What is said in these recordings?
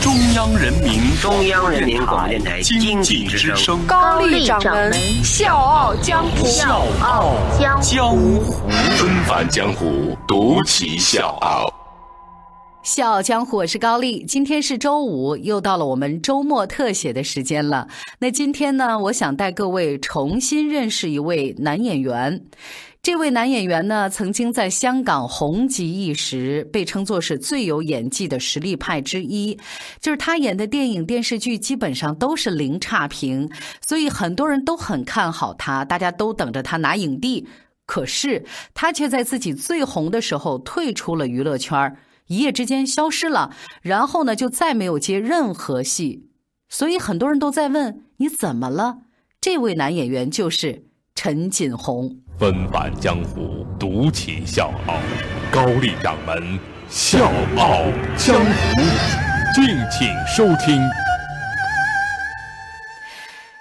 中央人民中央人民广播电台经经济之声济之声，高丽掌门笑傲江湖。笑傲江江湖。纷繁江湖，独骑笑傲。笑傲江湖，我是高丽。今天是周五，又到了我们周末特写的时间了。那今天呢，我想带各位重新认识一位男演员。这位男演员呢，曾经在香港红极一时，被称作是最有演技的实力派之一。就是他演的电影、电视剧基本上都是零差评，所以很多人都很看好他，大家都等着他拿影帝。可是他却在自己最红的时候退出了娱乐圈一夜之间消失了，然后呢就再没有接任何戏，所以很多人都在问你怎么了？这位男演员就是陈锦鸿。纷繁江湖，独骑笑傲。高丽掌门笑傲江湖，敬请收听。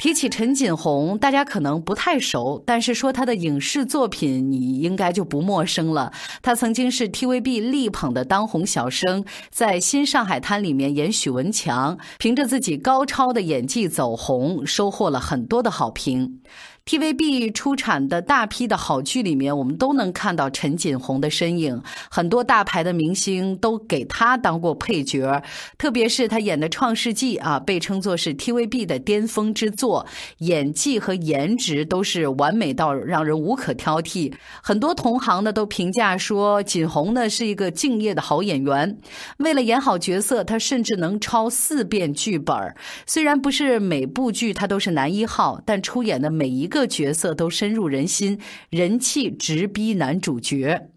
提起陈锦鸿，大家可能不太熟，但是说他的影视作品，你应该就不陌生了。他曾经是 TVB 力捧的当红小生，在《新上海滩》里面演许文强，凭着自己高超的演技走红，收获了很多的好评。TVB 出产的大批的好剧里面，我们都能看到陈锦鸿的身影。很多大牌的明星都给他当过配角，特别是他演的《创世纪》啊，被称作是 TVB 的巅峰之作，演技和颜值都是完美到让人无可挑剔。很多同行呢都评价说，锦鸿呢是一个敬业的好演员。为了演好角色，他甚至能抄四遍剧本。虽然不是每部剧他都是男一号，但出演的每一个角色都深入人心，人气直逼男主角。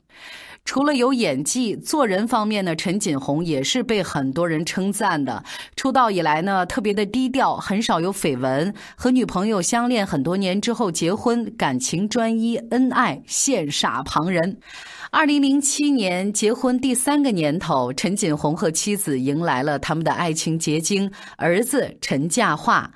除了有演技，做人方面呢，陈锦鸿也是被很多人称赞的。出道以来呢，特别的低调，很少有绯闻。和女朋友相恋很多年之后结婚，感情专一，恩爱羡煞旁人。二零零七年结婚第三个年头，陈锦鸿和妻子迎来了他们的爱情结晶，儿子陈嘉桦。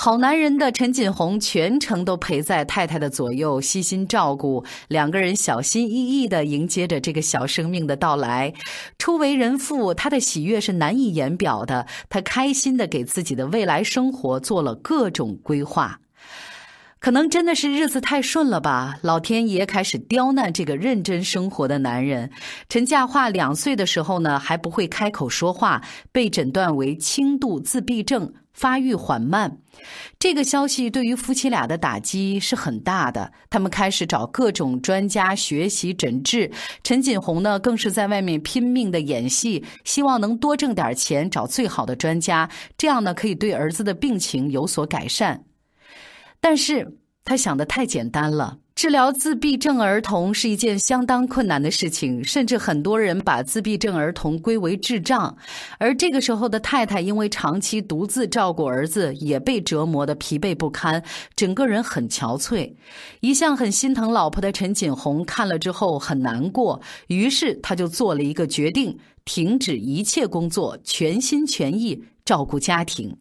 好男人的陈锦鸿全程都陪在太太的左右，悉心照顾，两个人小心翼翼地迎接着这个小生命的到来。初为人父，他的喜悦是难以言表的，他开心地给自己的未来生活做了各种规划。可能真的是日子太顺了吧，老天爷开始刁难这个认真生活的男人。陈嘉桦两岁的时候呢，还不会开口说话，被诊断为轻度自闭症，发育缓慢。这个消息对于夫妻俩的打击是很大的，他们开始找各种专家学习诊治。陈锦鸿呢，更是在外面拼命的演戏，希望能多挣点钱，找最好的专家，这样呢，可以对儿子的病情有所改善。但是他想的太简单了。治疗自闭症儿童是一件相当困难的事情，甚至很多人把自闭症儿童归为智障。而这个时候的太太，因为长期独自照顾儿子，也被折磨得疲惫不堪，整个人很憔悴。一向很心疼老婆的陈锦红看了之后很难过，于是他就做了一个决定：停止一切工作，全心全意照顾家庭。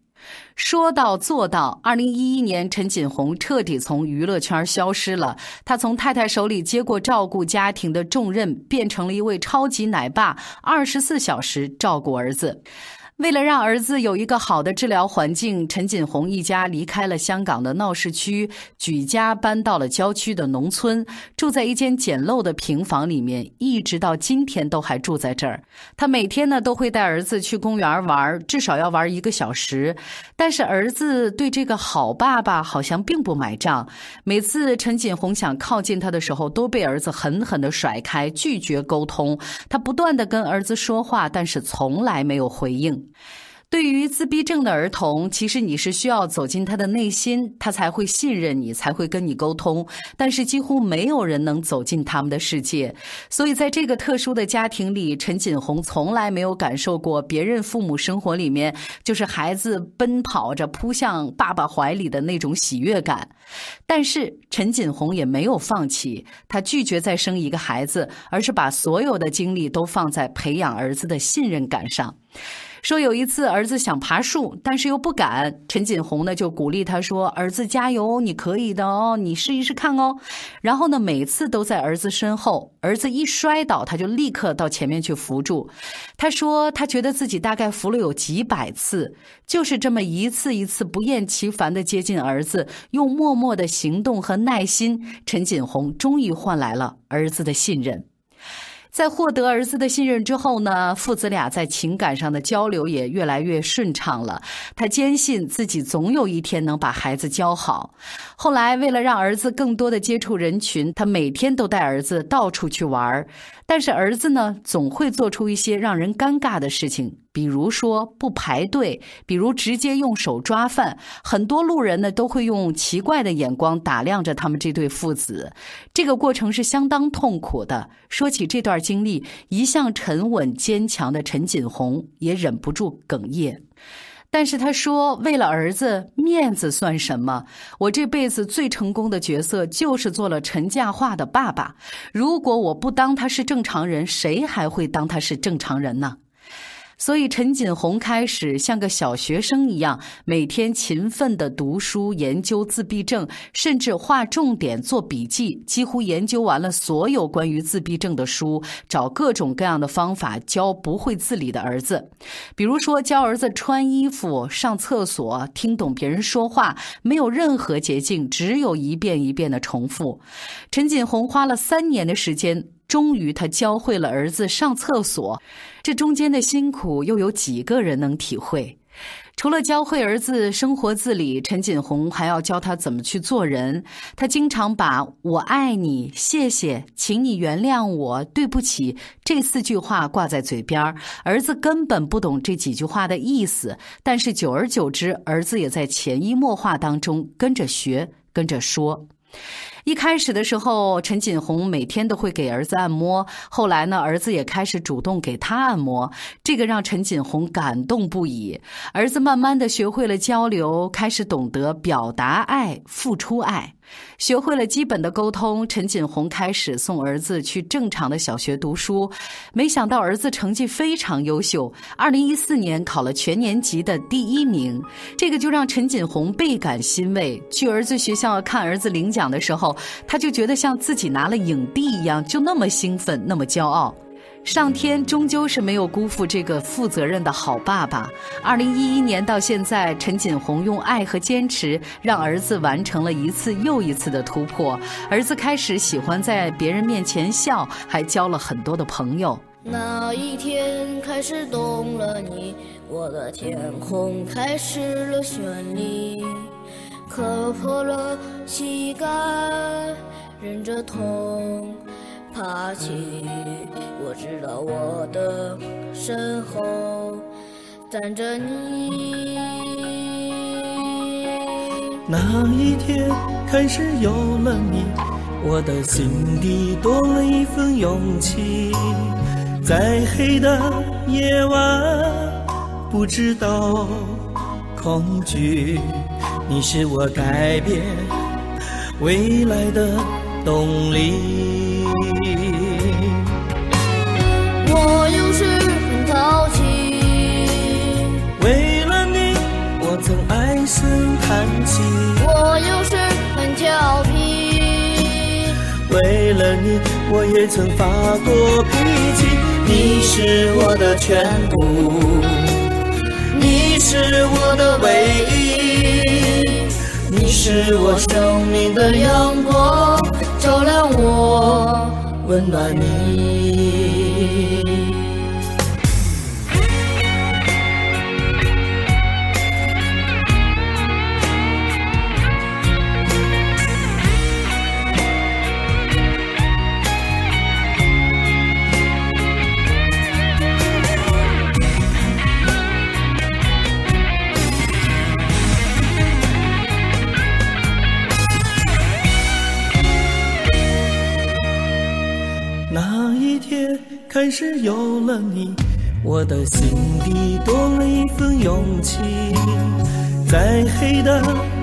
说到做到，二零一一年，陈锦鸿彻底从娱乐圈消失了。他从太太手里接过照顾家庭的重任，变成了一位超级奶爸，二十四小时照顾儿子。为了让儿子有一个好的治疗环境，陈锦鸿一家离开了香港的闹市区，举家搬到了郊区的农村，住在一间简陋的平房里面，一直到今天都还住在这儿。他每天呢都会带儿子去公园玩，至少要玩一个小时。但是儿子对这个好爸爸好像并不买账，每次陈锦鸿想靠近他的时候，都被儿子狠狠地甩开，拒绝沟通。他不断地跟儿子说话，但是从来没有回应。对于自闭症的儿童，其实你是需要走进他的内心，他才会信任你，才会跟你沟通。但是几乎没有人能走进他们的世界，所以在这个特殊的家庭里，陈锦红从来没有感受过别人父母生活里面就是孩子奔跑着扑向爸爸怀里的那种喜悦感。但是陈锦红也没有放弃，他拒绝再生一个孩子，而是把所有的精力都放在培养儿子的信任感上。说有一次儿子想爬树，但是又不敢，陈锦红呢就鼓励他说：“儿子加油，你可以的哦，你试一试看哦。”然后呢，每次都在儿子身后，儿子一摔倒，他就立刻到前面去扶住。他说他觉得自己大概扶了有几百次，就是这么一次一次不厌其烦的接近儿子，用默默的行动和耐心，陈锦红终于换来了儿子的信任。在获得儿子的信任之后呢，父子俩在情感上的交流也越来越顺畅了。他坚信自己总有一天能把孩子教好。后来，为了让儿子更多的接触人群，他每天都带儿子到处去玩儿。但是儿子呢，总会做出一些让人尴尬的事情，比如说不排队，比如直接用手抓饭。很多路人呢，都会用奇怪的眼光打量着他们这对父子。这个过程是相当痛苦的。说起这段经历，一向沉稳坚强的陈锦红也忍不住哽咽。但是他说：“为了儿子，面子算什么？我这辈子最成功的角色就是做了陈嘉桦的爸爸。如果我不当他是正常人，谁还会当他是正常人呢？”所以，陈锦红开始像个小学生一样，每天勤奋地读书、研究自闭症，甚至画重点、做笔记，几乎研究完了所有关于自闭症的书，找各种各样的方法教不会自理的儿子。比如说，教儿子穿衣服、上厕所、听懂别人说话，没有任何捷径，只有一遍一遍的重复。陈锦红花了三年的时间。终于，他教会了儿子上厕所，这中间的辛苦又有几个人能体会？除了教会儿子生活自理，陈锦红还要教他怎么去做人。他经常把我爱你、谢谢、请你原谅我、对不起这四句话挂在嘴边儿子根本不懂这几句话的意思，但是久而久之，儿子也在潜移默化当中跟着学，跟着说。一开始的时候，陈锦红每天都会给儿子按摩。后来呢，儿子也开始主动给他按摩，这个让陈锦红感动不已。儿子慢慢的学会了交流，开始懂得表达爱、付出爱。学会了基本的沟通，陈锦红开始送儿子去正常的小学读书。没想到儿子成绩非常优秀，二零一四年考了全年级的第一名，这个就让陈锦红倍感欣慰。去儿子学校看儿子领奖的时候，他就觉得像自己拿了影帝一样，就那么兴奋，那么骄傲。上天终究是没有辜负这个负责任的好爸爸。二零一一年到现在，陈锦红用爱和坚持，让儿子完成了一次又一次的突破。儿子开始喜欢在别人面前笑，还交了很多的朋友。那一天开始懂了你，我的天空开始了绚丽，磕破了膝盖，忍着痛。爬起，我知道我的身后站着你。那一天开始有了你，我的心底多了一份勇气。在黑的夜晚，不知道恐惧，你是我改变未来的动力。我有时很淘气，为了你，我曾唉声叹气。我有时很调皮，为了你，我也曾发过脾气。你是我的全部，你是我的唯一，你是我生命的阳光，照亮我，温暖你。还是有了你，我的心底多了一份勇气。在黑的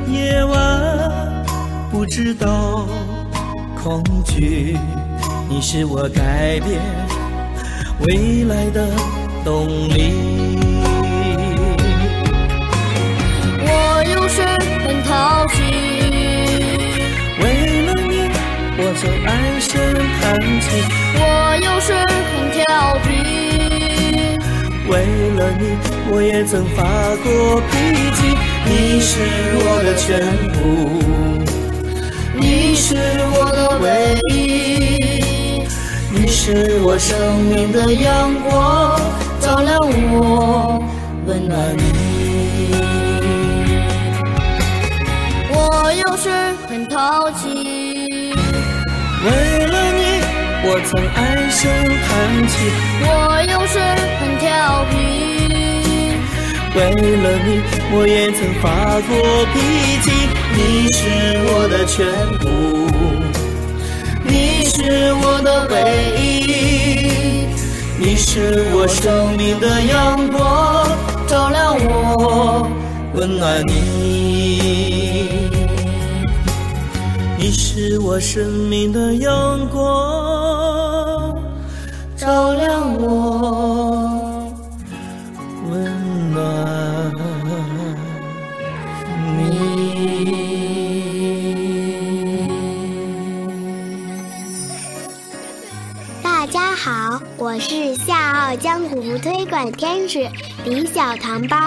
夜晚，不知道恐惧，你是我改变未来的动力。我有时很淘气，我曾唉声叹气。我有时很调皮，为了你，我也曾发过脾气。你是我的全部，你是我的唯一，你是我生命的阳光，照亮我，温暖你。我有时很淘气，为了你，我曾唉声叹气。我有时很调皮。为了你，我也曾发过脾气。你是我的全部，你是我的唯一，你是我生命的阳光，照亮我，温暖你。是我生命的阳光，照亮我，我是《笑傲江湖》推广天使李小糖包，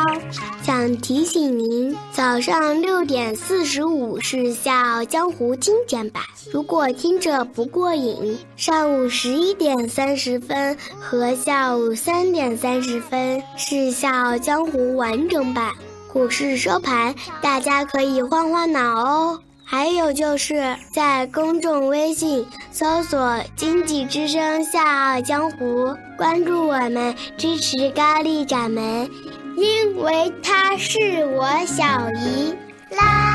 想提醒您，早上六点四十五是《笑傲江湖》精简版，如果听着不过瘾，上午十一点三十分和下午三点三十分是《笑傲江湖》完整版。股市收盘，大家可以换换脑哦。还有就是在公众微信搜索“经济之声笑傲江湖”，关注我们，支持高丽掌门，因为她是我小姨。啦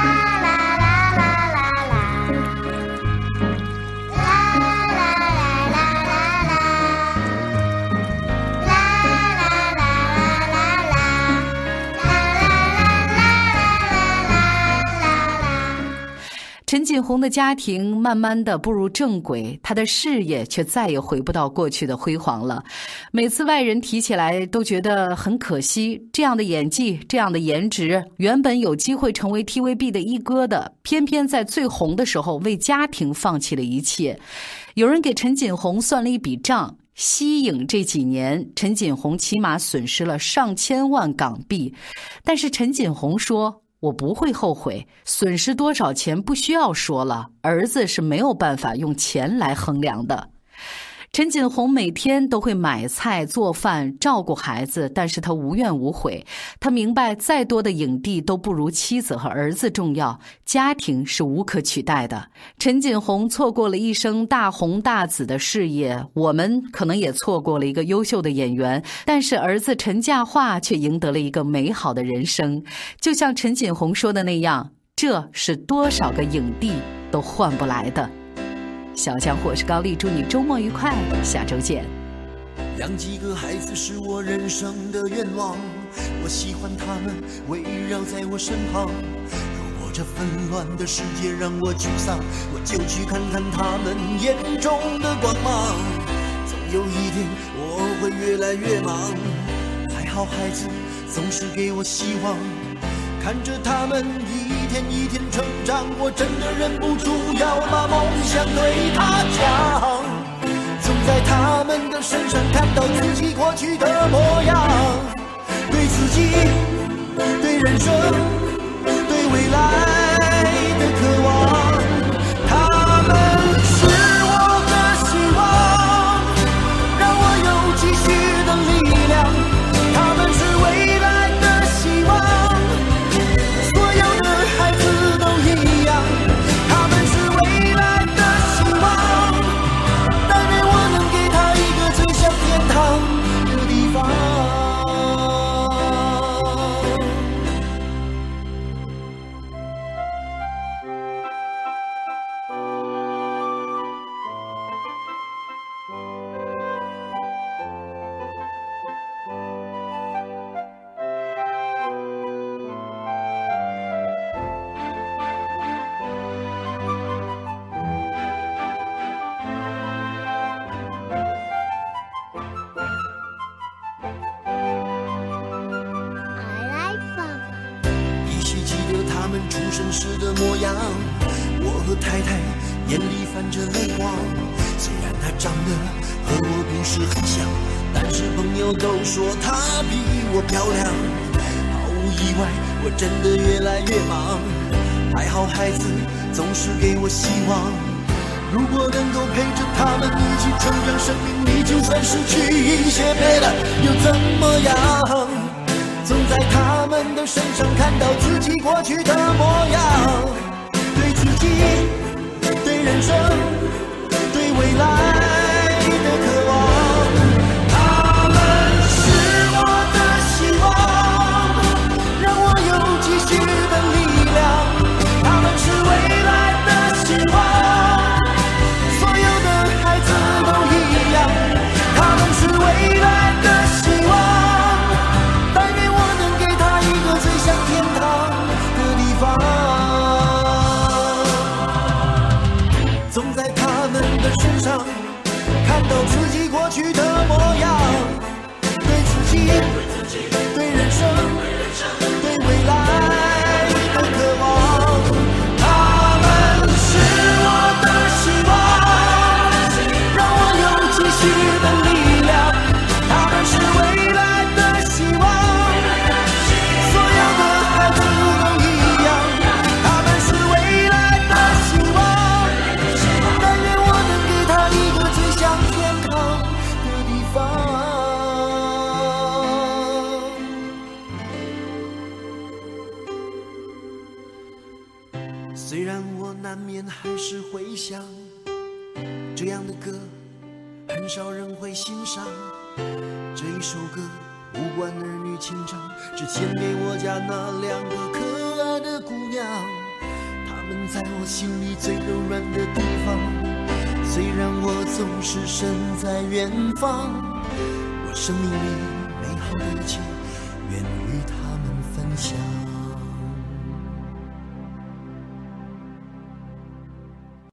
陈锦鸿的家庭慢慢的步入正轨，他的事业却再也回不到过去的辉煌了。每次外人提起来，都觉得很可惜。这样的演技，这样的颜值，原本有机会成为 TVB 的一哥的，偏偏在最红的时候为家庭放弃了一切。有人给陈锦鸿算了一笔账。息影这几年，陈锦鸿起码损失了上千万港币，但是陈锦鸿说：“我不会后悔，损失多少钱不需要说了，儿子是没有办法用钱来衡量的。”陈锦鸿每天都会买菜、做饭、照顾孩子，但是他无怨无悔。他明白，再多的影帝都不如妻子和儿子重要，家庭是无可取代的。陈锦鸿错过了一生大红大紫的事业，我们可能也错过了一个优秀的演员，但是儿子陈嘉桦却赢得了一个美好的人生。就像陈锦鸿说的那样，这是多少个影帝都换不来的。小江湖，我是高丽，祝你周末愉快，下周见。养几个孩子是我人生的愿望，我喜欢他们围绕在我身旁。如果这纷乱的世界让我沮丧，我就去看看他们眼中的光芒。总有一天我会越来越忙，还好孩子总是给我希望，看着他们一天一天成长，我真的忍不住要把梦想对他讲。总在他们的身上看到自己过去的模样，对自己、对人生、对未来时的模样。我和太太眼里泛着泪光，虽然她长得和我不是很像，但是朋友都说她比我漂亮。毫无意外，我真的越来越忙。还好孩子总是给我希望，如果能够陪着他们一起成长，生命里就算失去一些别的又怎么样？总在他们的身上看到自己过去的模样，对自己、对人生、对未来。虽然我难免还是会想，这样的歌很少人会欣赏。这一首歌无关儿女情长，只献给我家那两个可爱的姑娘。她们在我心里最柔软的地方。虽然我总是身在远方，我生命里美好的一切愿与他们分享。